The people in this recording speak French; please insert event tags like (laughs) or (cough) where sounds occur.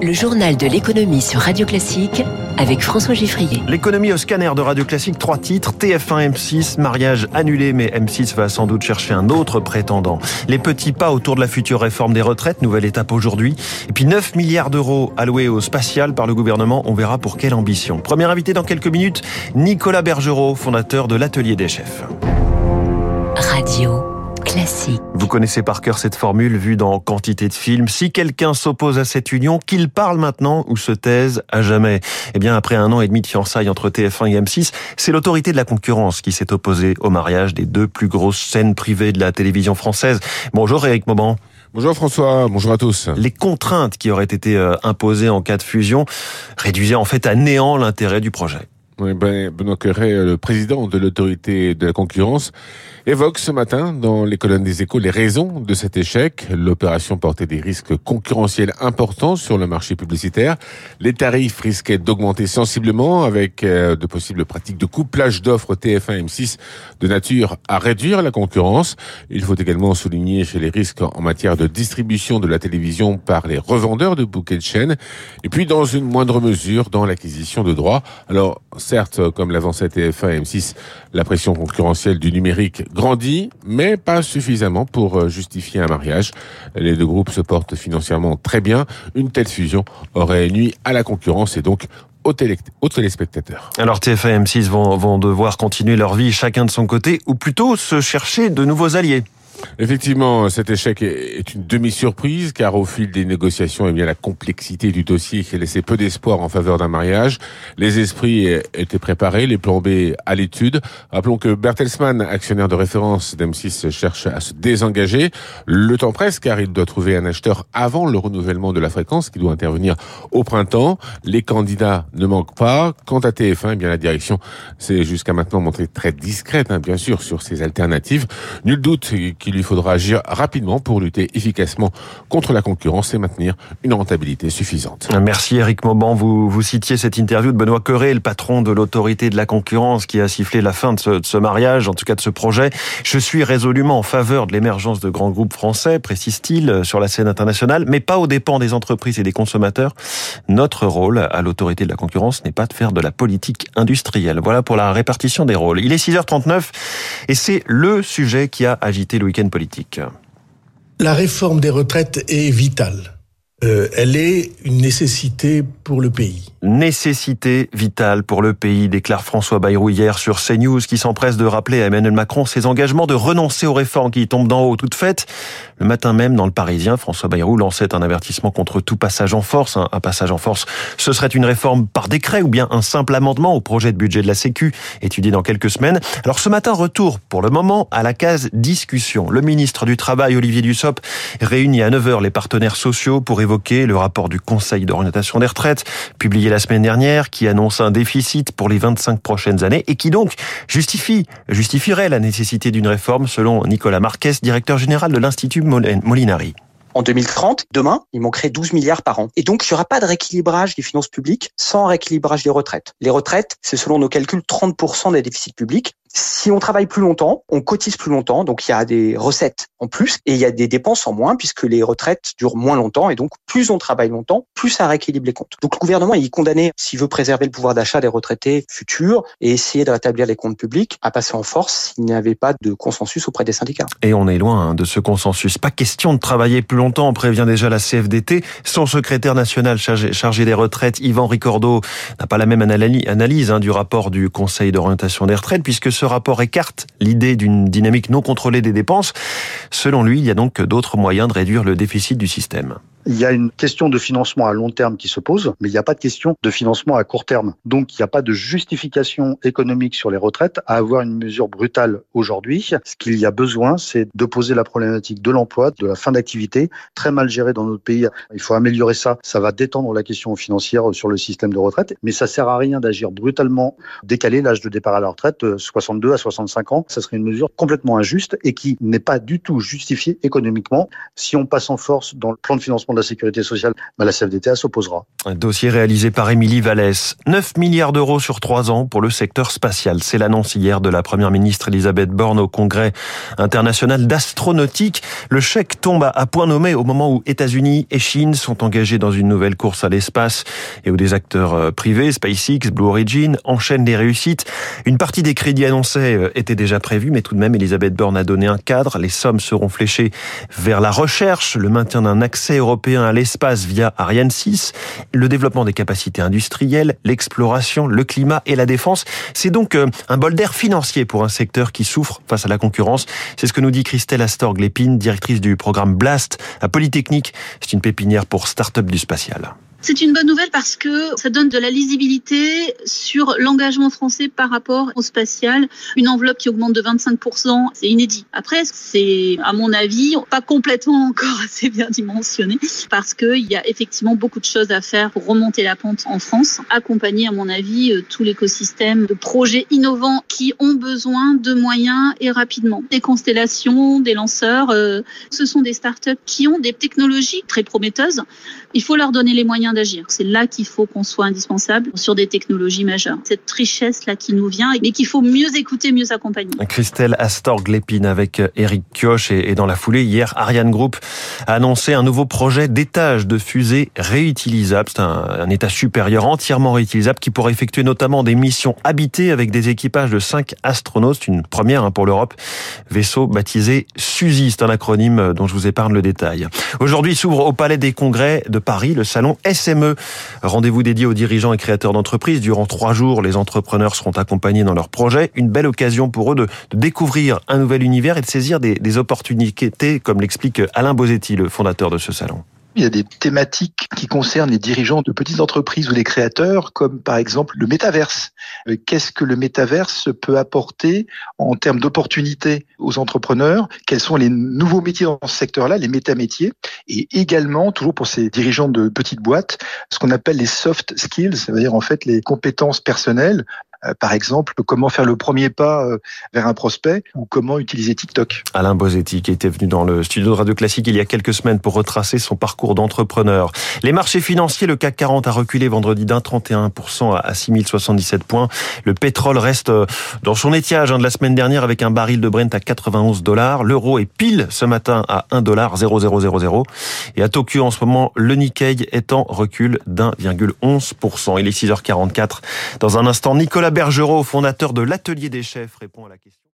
Le journal de l'économie sur Radio Classique avec François Giffrier. L'économie au scanner de Radio Classique, trois titres, TF1, M6, mariage annulé, mais M6 va sans doute chercher un autre prétendant. Les petits pas autour de la future réforme des retraites, nouvelle étape aujourd'hui. Et puis 9 milliards d'euros alloués au spatial par le gouvernement, on verra pour quelle ambition. Premier invité dans quelques minutes, Nicolas Bergerot, fondateur de l'Atelier des chefs. Radio classique. Vous connaissez par cœur cette formule vue dans quantité de films. Si quelqu'un s'oppose à cette union, qu'il parle maintenant ou se taise à jamais. Eh bien, après un an et demi de fiançailles entre TF1 et M6, c'est l'autorité de la concurrence qui s'est opposée au mariage des deux plus grosses scènes privées de la télévision française. Bonjour Eric Mauban. Bonjour François, bonjour à tous. Les contraintes qui auraient été euh, imposées en cas de fusion réduisaient en fait à néant l'intérêt du projet. Ben, Benoît Curé, le président de l'autorité de la concurrence, évoque ce matin dans les colonnes des échos les raisons de cet échec. L'opération portait des risques concurrentiels importants sur le marché publicitaire. Les tarifs risquaient d'augmenter sensiblement avec euh, de possibles pratiques de couplage d'offres TF1 et M6 de nature à réduire la concurrence. Il faut également souligner chez les risques en matière de distribution de la télévision par les revendeurs de bouquets de chaînes et puis dans une moindre mesure dans l'acquisition de droits. Alors certes, comme l'avançait TF1 et M6, la pression concurrentielle du numérique grandit, mais pas suffisamment pour euh, justifier un mariage. Les deux groupes se portent financièrement très bien. Une telle fusion aurait nuit à la concurrence et donc aux, téléspectateurs. Alors TF1 et M6 vont, vont devoir continuer leur vie chacun de son côté, ou plutôt se chercher de nouveaux alliés. Effectivement, cet échec est une demi-surprise car au fil des négociations, eh bien, la complexité du dossier qui laissait peu d'espoir en faveur d'un mariage. Les esprits étaient préparés, les plans B à l'étude. Rappelons que Bertelsmann, actionnaire de référence d'M6, cherche à se désengager. Le temps presse car il doit trouver un acheteur avant le renouvellement de la fréquence qui doit intervenir au printemps. Les candidats ne manquent pas. Quant à TF1, eh bien, la direction s'est jusqu'à maintenant montrée très discrète, hein, bien sûr, sur ses alternatives. Nul doute qu'il il faudra agir rapidement pour lutter efficacement contre la concurrence et maintenir une rentabilité suffisante. Merci Eric Mauban. Vous, citiez cette interview de Benoît Queré, le patron de l'autorité de la concurrence qui a sifflé la fin de ce, de ce, mariage, en tout cas de ce projet. Je suis résolument en faveur de l'émergence de grands groupes français, précise-t-il, sur la scène internationale, mais pas aux dépens des entreprises et des consommateurs. Notre rôle à l'autorité de la concurrence n'est pas de faire de la politique industrielle. Voilà pour la répartition des rôles. Il est 6h39 et c'est le sujet qui a agité le La réforme des retraites est vitale. Euh, elle est une nécessité pour le pays. Nécessité vitale pour le pays, déclare François Bayrou hier sur CNews, qui s'empresse de rappeler à Emmanuel Macron ses engagements de renoncer aux réformes qui tombent d'en haut toutes faites. Le matin même, dans le Parisien, François Bayrou lançait un avertissement contre tout passage en force. Un passage en force, ce serait une réforme par décret ou bien un simple amendement au projet de budget de la Sécu, étudié dans quelques semaines. Alors ce matin, retour pour le moment à la case discussion. Le ministre du Travail, Olivier Dussopt, réunit à 9h les partenaires sociaux pour évoquer le rapport du Conseil d'orientation des retraites, publié la semaine dernière, qui annonce un déficit pour les 25 prochaines années et qui donc justifie, justifierait la nécessité d'une réforme selon Nicolas Marquez, directeur général de l'Institut Molinari en 2030, demain, il manquerait 12 milliards par an. Et donc, il n'y aura pas de rééquilibrage des finances publiques sans rééquilibrage des retraites. Les retraites, c'est selon nos calculs 30% des déficits publics. Si on travaille plus longtemps, on cotise plus longtemps, donc il y a des recettes en plus et il y a des dépenses en moins puisque les retraites durent moins longtemps et donc plus on travaille longtemps, plus ça rééquilibre les comptes. Donc le gouvernement il est condamné, s'il veut préserver le pouvoir d'achat des retraités futurs et essayer de rétablir les comptes publics, à passer en force s'il n'y avait pas de consensus auprès des syndicats. Et on est loin hein, de ce consensus. Pas question de travailler plus longtemps, on prévient déjà la CFDT. Son secrétaire national chargé, chargé des retraites, Yvan Ricordo, n'a pas la même analyse hein, du rapport du Conseil d'orientation des retraites puisque ce rapport écarte l'idée d'une dynamique non contrôlée des dépenses. Selon lui, il y a donc d'autres moyens de réduire le déficit du système. Il y a une question de financement à long terme qui se pose, mais il n'y a pas de question de financement à court terme. Donc, il n'y a pas de justification économique sur les retraites à avoir une mesure brutale aujourd'hui. Ce qu'il y a besoin, c'est de poser la problématique de l'emploi, de la fin d'activité, très mal gérée dans notre pays. Il faut améliorer ça. Ça va détendre la question financière sur le système de retraite, mais ça sert à rien d'agir brutalement, décaler l'âge de départ à la retraite, 62 à 65 ans. Ça serait une mesure complètement injuste et qui n'est pas du tout justifiée économiquement. Si on passe en force dans le plan de financement de la sécurité sociale, bah, la CFDT s'opposera. Un dossier réalisé par Émilie Vallès. 9 milliards d'euros sur 3 ans pour le secteur spatial. C'est l'annonce hier de la première ministre Elisabeth Borne au congrès international d'astronautique. Le chèque tombe à point nommé au moment où États-Unis et Chine sont engagés dans une nouvelle course à l'espace et où des acteurs euh, privés, SpaceX, Blue Origin, enchaînent les réussites. Une partie des crédits annoncés euh, était déjà prévue, mais tout de même, Elisabeth Borne a donné un cadre. Les sommes seront fléchées vers la recherche, le maintien d'un accès européen à l'espace via Ariane 6, le développement des capacités industrielles, l'exploration, le climat et la défense. C'est donc euh, un bol d'air financier pour un secteur qui souffre face à la concurrence. C'est ce que nous dit Christelle Astorg-Lépine, directrice du programme Blast à Polytechnique. C'est une pépinière pour start-up du spatial. C'est une bonne nouvelle parce que ça donne de la lisibilité sur l'engagement français par rapport au spatial. Une enveloppe qui augmente de 25%, c'est inédit. Après, c'est, à mon avis, pas complètement encore (laughs) assez bien dimensionné parce qu'il y a effectivement beaucoup de choses à faire pour remonter la pente en France, accompagner, à mon avis, euh, tout l'écosystème de projets innovants qui ont besoin de moyens et rapidement. Des constellations, des lanceurs, euh, ce sont des startups qui ont des technologies très prometteuses. Il faut leur donner les moyens d'agir. C'est là qu'il faut qu'on soit indispensable sur des technologies majeures. Cette richesse-là qui nous vient, mais qu'il faut mieux écouter, mieux accompagner. Christelle Astorg-Lépine avec Eric Kioch et dans la foulée, hier, Ariane Group a annoncé un nouveau projet d'étage de fusée réutilisable. C'est un, état supérieur entièrement réutilisable qui pourrait effectuer notamment des missions habitées avec des équipages de 5 astronautes. une première hein, pour l'Europe. Vaisseau baptisé SUSI, c'est un acronyme dont je vous épargne le détail. Aujourd'hui s'ouvre au Palais des Congrès de Paris le salon S SME. Rendez-vous dédié aux dirigeants et créateurs d'entreprises. Durant trois jours, les entrepreneurs seront accompagnés dans leurs projets. Une belle occasion pour eux de, découvrir un nouvel univers et de saisir des, des opportunités, comme l'explique Alain Bosetti, le fondateur de ce salon. Il y a des thématiques qui concernent les dirigeants de petites entreprises ou les créateurs, comme par exemple le métaverse. Euh, qu'est-ce que le métaverse peut apporter en termes d'opportunités aux entrepreneurs? Quels sont les nouveaux métiers dans ce secteur-là, les métamétiers? Et également, toujours pour ces dirigeants de petites boîtes, ce qu'on appelle les soft skills, c'est-à-dire en fait les compétences personnelles par exemple, comment faire le premier pas euh, vers un prospect ou comment utiliser TikTok? Alain Bosetti qui était venu dans le studio de Radio Classique il y a quelques semaines pour retracer son parcours d'entrepreneur. Les marchés financiers, le CAC 40 a reculé vendredi d'un 31% à 6077 points. Le pétrole reste euh, dans son étiage hein, de la semaine dernière avec un baril de Brent à 91 dollars. L'euro est pile ce matin à 1 dollar 0000. Et à Tokyo en ce moment, le Nikkei est en recul d'1,11%. Il est 6h44. Dans un instant, Bergerot, fondateur de l'Atelier des chefs, répond à la question.